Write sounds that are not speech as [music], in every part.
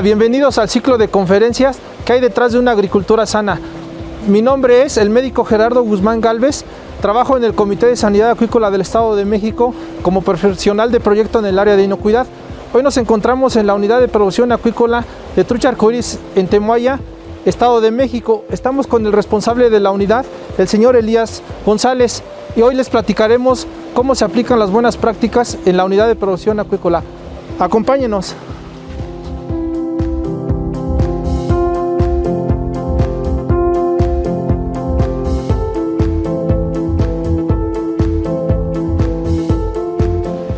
Bienvenidos al ciclo de conferencias que hay detrás de una agricultura sana. Mi nombre es el médico Gerardo Guzmán Galvez. Trabajo en el Comité de Sanidad Acuícola del Estado de México como profesional de proyecto en el área de inocuidad. Hoy nos encontramos en la unidad de producción acuícola de trucha arcoíris en Temuaya, Estado de México. Estamos con el responsable de la unidad, el señor Elías González, y hoy les platicaremos cómo se aplican las buenas prácticas en la unidad de producción acuícola. Acompáñenos.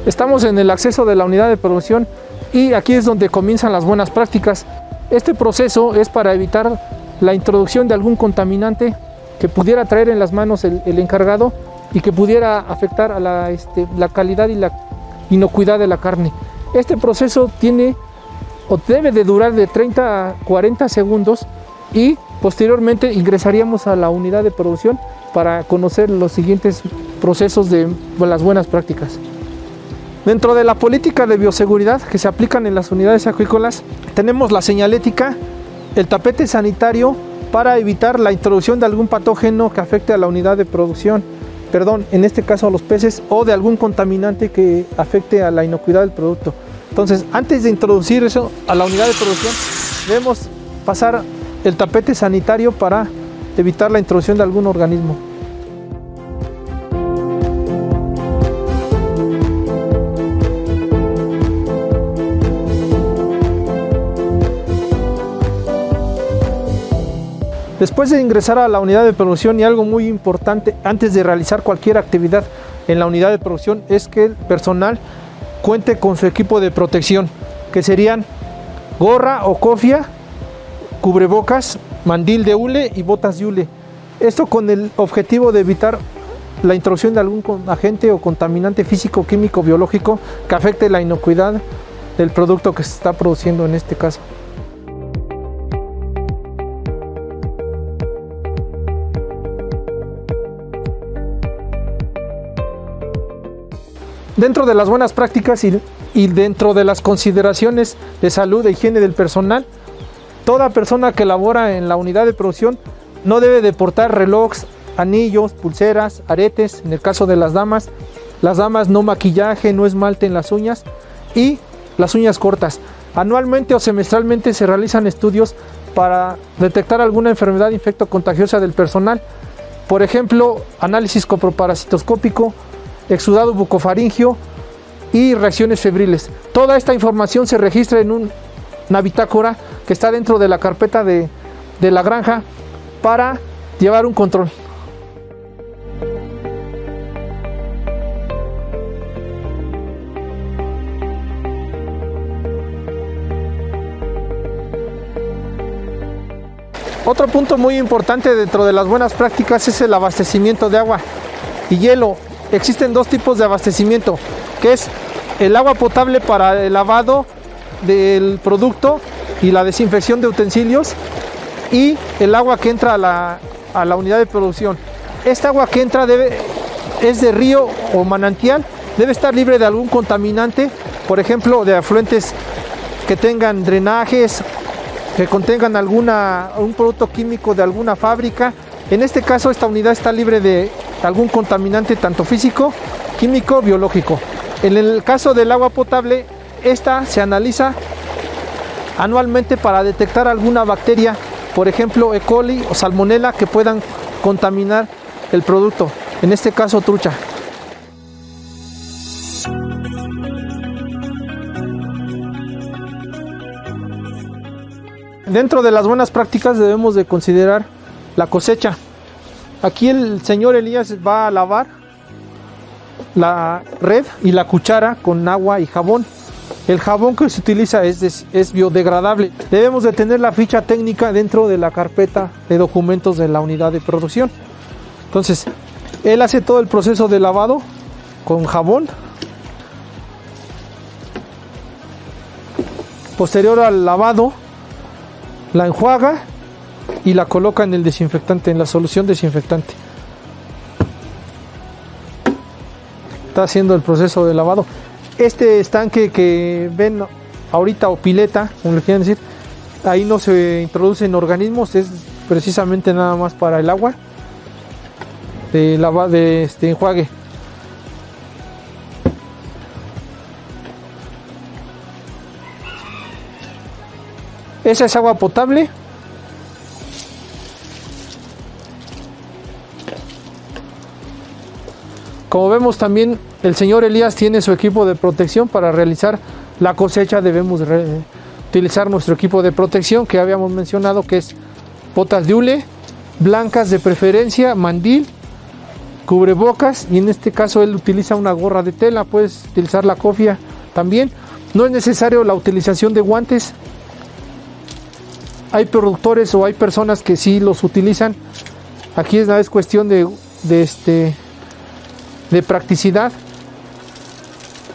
Estamos en el acceso de la unidad de producción y aquí es donde comienzan las buenas prácticas. Este proceso es para evitar la introducción de algún contaminante que pudiera traer en las manos el, encargado y que pudiera afectar a la, este, la calidad y la inocuidad de la carne. Este proceso tiene o debe de durar de 30 a 40 segundos y posteriormente ingresaríamos a la unidad de producción para conocer los siguientes procesos de las buenas prácticas. Dentro de la política de bioseguridad que se aplican en las unidades acuícolas, tenemos la señalética, el tapete sanitario para evitar la introducción de algún patógeno que afecte a la unidad de producción, perdón, en este caso a los peces, o de algún contaminante que afecte a la inocuidad del producto. Entonces, antes de introducir eso a la unidad de producción, debemos pasar el tapete sanitario para evitar la introducción de algún organismo. Después de ingresar a la unidad de producción y algo muy importante antes de realizar cualquier actividad en la unidad de producción es que el personal cuente con su equipo de protección, que serían gorra o cofia, cubrebocas, mandil de hule y botas de hule. Esto con el objetivo de evitar la introducción de algún agente o contaminante físico, químico, biológico que afecte la inocuidad del producto que se está produciendo en este caso. Dentro de las buenas prácticas y, dentro de las consideraciones de salud e higiene del personal, toda persona que labora en la unidad de producción no debe de portar relojes, anillos, pulseras, aretes, en el caso de las damas. Las damas no maquillaje, no esmalte en las uñas y las uñas cortas. Anualmente o semestralmente se realizan estudios para detectar alguna enfermedad infecto-contagiosa del personal. Por ejemplo, análisis coproparasitoscópico, exudado bucofaringio y reacciones febriles. Toda esta información se registra en un, una bitácora que está dentro de la carpeta de, de la granja para llevar un control. Otro punto muy importante dentro de las buenas prácticas es el abastecimiento de agua y hielo existen dos tipos de abastecimiento, que es el agua potable para el lavado del producto y la desinfección de utensilios y el agua que entra a la, a la unidad de producción. Esta agua que entra debe, es de río o manantial, debe estar libre de algún contaminante, por ejemplo, de afluentes que tengan drenajes, que contengan alguna, un producto químico de alguna fábrica. En este caso, esta unidad está libre de algún contaminante tanto físico, químico, biológico. En el caso del agua potable, esta se analiza anualmente para detectar alguna bacteria, por ejemplo E. coli o salmonella, que puedan contaminar el producto, en este caso trucha. Dentro de las buenas prácticas debemos de considerar la cosecha. Aquí el señor Elías va a lavar la red y la cuchara con agua y jabón. El jabón que se utiliza es, es, biodegradable. Debemos de tener la ficha técnica dentro de la carpeta de documentos de la unidad de producción. Entonces, él hace todo el proceso de lavado con jabón. Posterior al lavado, la enjuaga y la coloca en el desinfectante, en la solución desinfectante. Está haciendo el proceso de lavado. Este estanque que ven ahorita o pileta, como le quieran decir, ahí no se introducen organismos, es precisamente nada más para el agua de, lava, de este enjuague. Esa es agua potable. Como vemos también el señor Elías tiene su equipo de protección para realizar la cosecha. Debemos utilizar nuestro equipo de protección que habíamos mencionado que es botas de hule, blancas de preferencia, mandil, cubrebocas y en este caso él utiliza una gorra de tela, puedes utilizar la cofia también. No es necesario la utilización de guantes. Hay productores o hay personas que sí los utilizan. Aquí es, es cuestión de, de, este, de practicidad.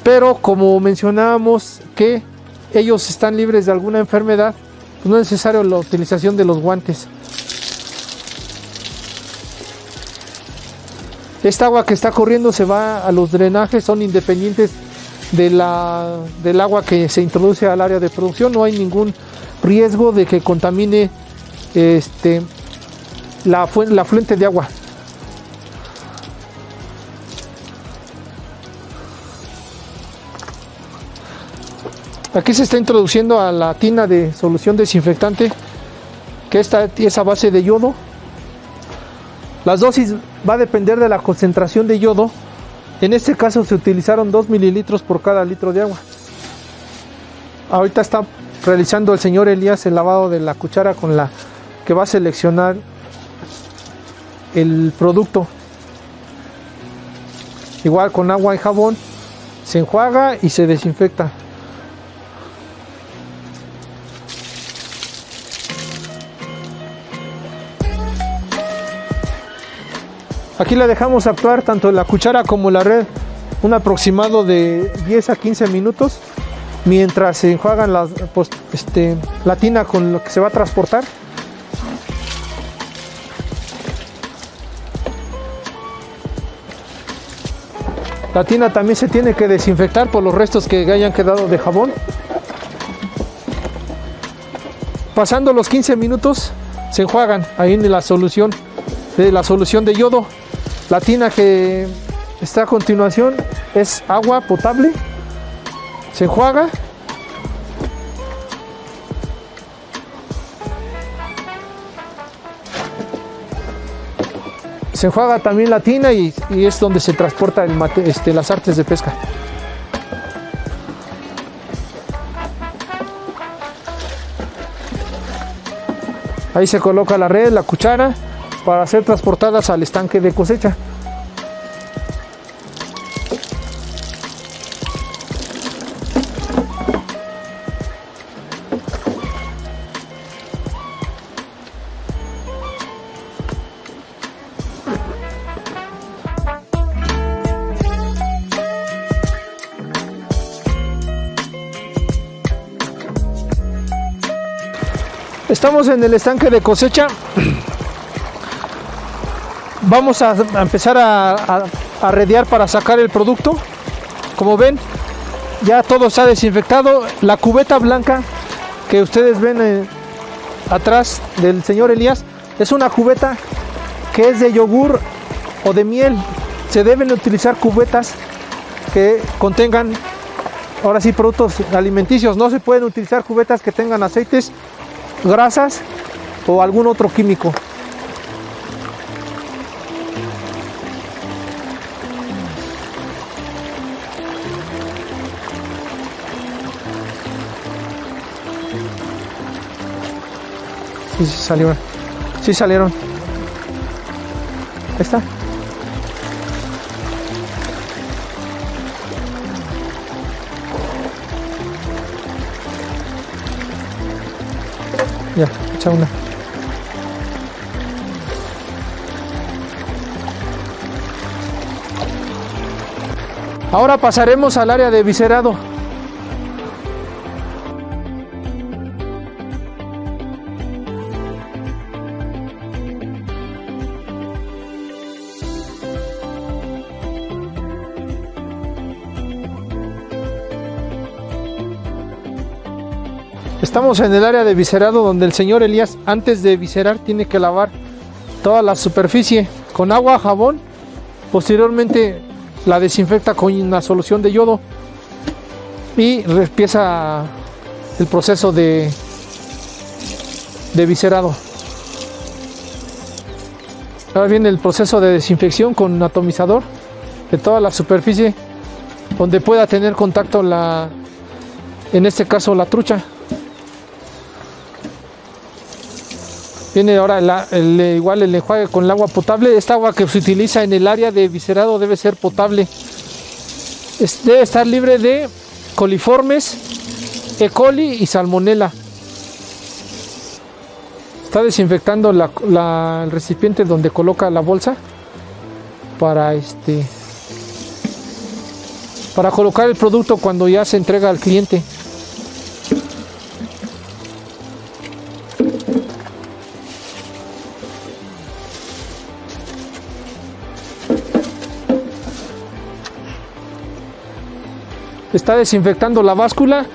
Pero como mencionábamos que ellos están libres de alguna enfermedad, pues no es necesario la utilización de los guantes. Esta agua que está corriendo se va a los drenajes, son independientes de la, del agua que se introduce al área de producción, no hay ningún riesgo de que contamine este, la, la fuente de agua. Aquí se está introduciendo a la tina de solución desinfectante, que esta esa base de yodo. Las dosis va a depender de la concentración de yodo. En este caso se utilizaron 2 mililitros por cada litro de agua. Ahorita está realizando el señor Elías el lavado de la cuchara con la que va a seleccionar el producto. Igual con agua y jabón se enjuaga y se desinfecta. Aquí la dejamos actuar tanto la cuchara como la red un aproximado de 10 a 15 minutos mientras se enjuagan pues, este, la tina con lo que se va a transportar. La tina también se tiene que desinfectar por los restos que hayan quedado de jabón. Pasando los 15 minutos se enjuagan ahí en la solución de la solución de yodo. La tina que está a continuación es agua potable. Se enjuaga. Se enjuaga también la tina y, es donde se transporta el este, las artes de pesca. Ahí se coloca la red, la cuchara para ser transportadas al estanque de cosecha. Estamos en el estanque de cosecha [clears throat] vamos a, empezar a, a, para sacar el producto. Como ven, ya todo está desinfectado. La cubeta blanca que ustedes ven eh, atrás del señor Elías es una cubeta que es de yogur o de miel. Se deben utilizar cubetas que contengan, ahora sí, productos alimenticios. No se pueden utilizar cubetas que tengan aceites, grasas o algún otro químico. Sí, salieron. Sí salieron. Está. Ya, echa una. Ahora pasaremos al área de viscerado. Estamos en el área de viscerado donde el señor Elías antes de viscerar tiene que lavar toda la superficie con agua, jabón. Posteriormente la desinfecta con una solución de yodo y empieza el proceso de, de viscerado. Ahora viene el proceso de desinfección con un atomizador de toda la superficie donde pueda tener contacto la, en este caso la trucha. Viene ahora igual el enjuague con el agua potable. Esta agua que se utiliza en el área de viscerado debe ser potable. debe estar libre de coliformes, E. coli y salmonela. Está desinfectando el recipiente donde coloca la bolsa para este para colocar el producto cuando ya se entrega al cliente. Está desinfectando la báscula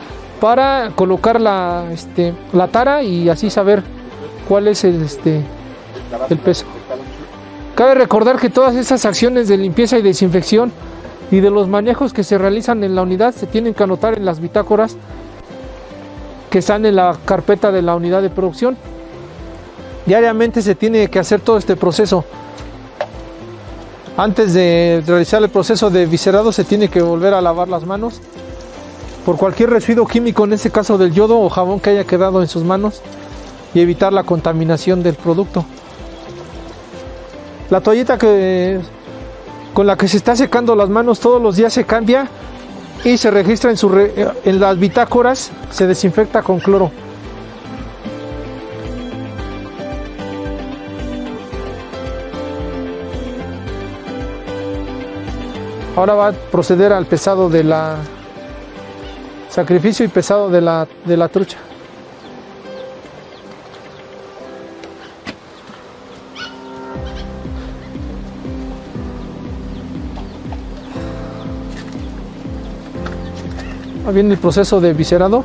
para colocar la, este, la tara y así saber cuál es el, este, el peso. Cabe recordar que todas estas acciones de limpieza y desinfección y de los manejos que se realizan en la unidad se tienen que anotar en las bitácoras que están en la carpeta de la unidad de producción. Diariamente se tiene que hacer todo este proceso. Antes de realizar el proceso de viscerado se tiene que volver a lavar las manos por cualquier residuo químico, en este caso del yodo o jabón que haya quedado en sus manos y evitar la contaminación del producto. La toallita que con la que se está secando las manos todos los días se cambia y se registra en, su en las bitácoras, se desinfecta con cloro. Ahora va a proceder al pesado de la sacrificio y pesado de la, de la trucha. viene el proceso de viscerado.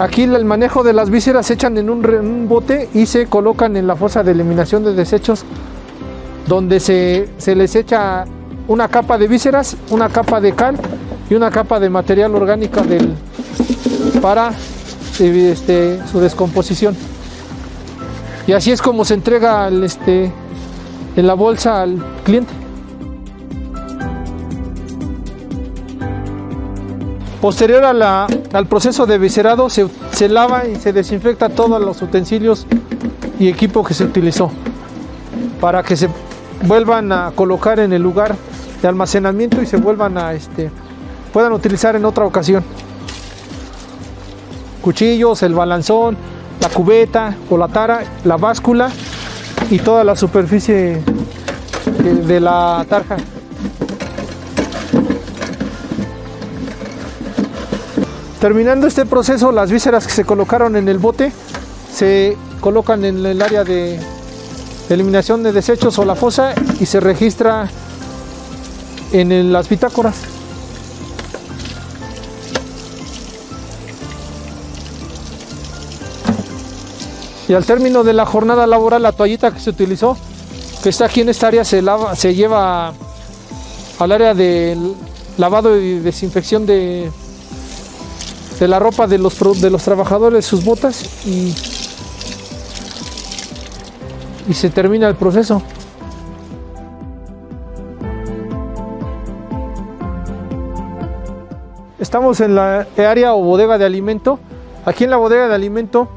Aquí el manejo de las vísceras se echan en un, bote y se colocan en la fosa de eliminación de desechos, donde se, les echa una capa de vísceras, una capa de cal y una capa de material orgánico para este, su descomposición. Y así es como se entrega este, en la bolsa al cliente. Posterior al proceso de viscerado se, se, lava y se desinfecta todos los utensilios y equipo que se utilizó para que se vuelvan a colocar en el lugar de almacenamiento y se vuelvan a este puedan utilizar en otra ocasión. Cuchillos, el balanzón, la cubeta o la tara, la báscula y toda la superficie de la tarja. Terminando este proceso, las vísceras que se colocaron en el bote se colocan en el área de eliminación de desechos o la fosa y se registra en las bitácoras. Y al término de la jornada laboral, la toallita que se utilizó, que está aquí en esta área, se, se lleva al área de lavado y desinfección de de la ropa de los, de los trabajadores, sus botas y, y se termina el proceso. Estamos en la área o bodega de alimento. Aquí en la bodega de alimento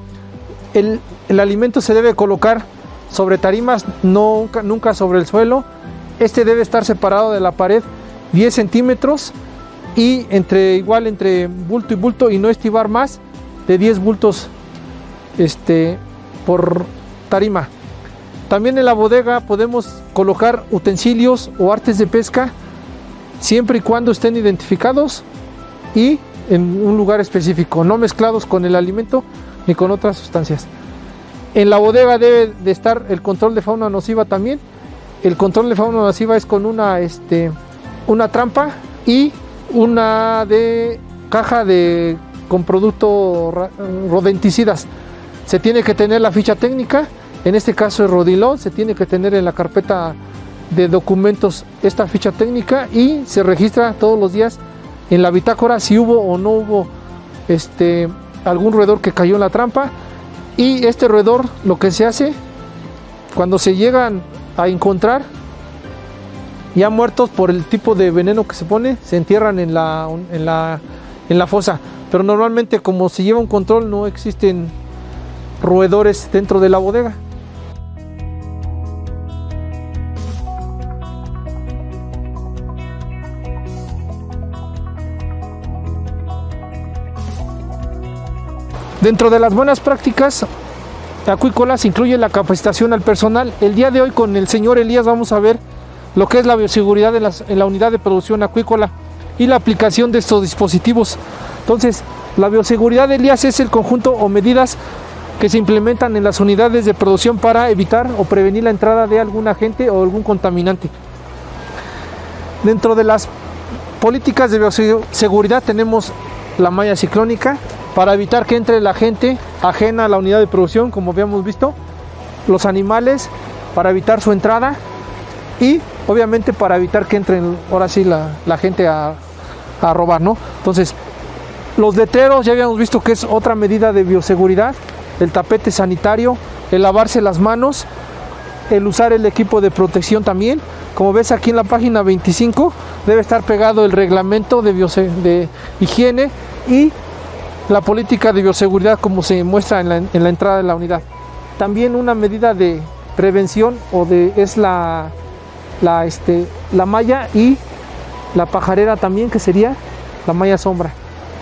el, el alimento se debe colocar sobre tarimas, no, nunca sobre el suelo. Este debe estar separado de la pared 10 centímetros y entre igual entre bulto y bulto y no estivar más de 10 bultos este, por tarima. También en la bodega podemos colocar utensilios o artes de pesca siempre y cuando estén identificados y en un lugar específico, no mezclados con el alimento ni con otras sustancias. En la bodega debe de estar el control de fauna nociva también. El control de fauna nociva es con una, este, una trampa y una de caja de con productos rodenticidas. Se tiene que tener la ficha técnica, en este caso es Rodilón, se tiene que tener en la carpeta de documentos esta ficha técnica y se registra todos los días en la bitácora si hubo o no hubo este, algún roedor que cayó en la trampa. Y este roedor lo que se hace cuando se llegan a encontrar ya muertos por el tipo de veneno que se pone, se entierran en la, en la, en la fosa. Pero normalmente como se lleva un control no existen roedores dentro de la bodega. Dentro de las buenas prácticas acuícolas incluye la capacitación al personal. El día de hoy con el señor Elías vamos a ver lo que es la bioseguridad en, en la unidad de producción acuícola y la aplicación de estos dispositivos. Entonces, la bioseguridad de Elías es el conjunto o medidas que se implementan en las unidades de producción para evitar o prevenir la entrada de algún agente o algún contaminante. Dentro de las políticas de bioseguridad tenemos la malla ciclónica, para evitar que entre la gente ajena a la unidad de producción, como habíamos visto, los animales, para evitar su entrada y obviamente para evitar que entren ahora sí la, gente a, a, robar, ¿no? Entonces, los letreros ya habíamos visto que es otra medida de bioseguridad, el tapete sanitario, el lavarse las manos, el usar el equipo de protección también. Como ves aquí en la página 25 debe estar pegado el reglamento de, de higiene y la política de bioseguridad como se muestra en la, entrada de la unidad. También una medida de prevención o de es la, la, este, la malla y la pajarera también que sería la malla sombra.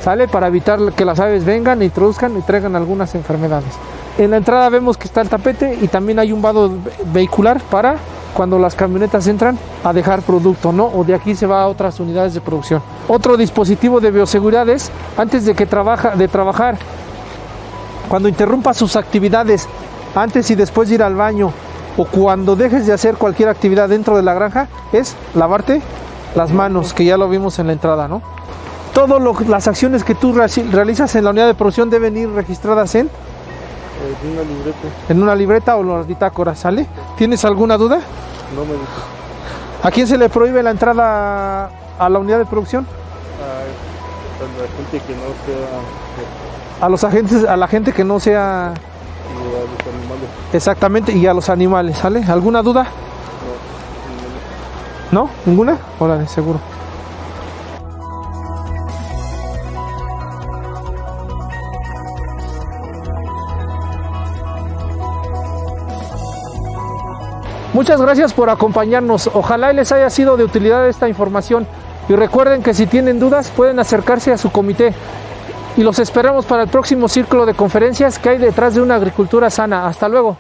¿Sale? Para evitar que las aves vengan, introduzcan y traigan algunas enfermedades. En la entrada vemos que está el tapete y también hay un vado vehicular para cuando las camionetas entran a dejar producto, ¿no? O de aquí se va a otras unidades de producción. Otro dispositivo de bioseguridad es antes de que trabaja de trabajar cuando interrumpa sus actividades antes y después de ir al baño o cuando dejes de hacer cualquier actividad dentro de la granja es lavarte las manos, que ya lo vimos en la entrada, ¿no? Todas las acciones que tú realizas en la unidad de producción deben ir registradas en en una libreta. En una libreta o las bitácoras, ¿sale? ¿Tienes alguna duda? No me dijo. ¿A quién se le prohíbe la entrada a la unidad de producción? A, la gente que no sea. A los agentes, a la gente que no sea. Exactamente, y a los animales, ¿sale? ¿Alguna duda? No, ¿No? ¿Ninguna? Órale, seguro. Muchas gracias por acompañarnos. Ojalá les haya sido de utilidad esta información. Y recuerden que si tienen dudas pueden acercarse a su comité. Y los esperamos para el próximo círculo de conferencias que hay detrás de una agricultura sana. Hasta luego.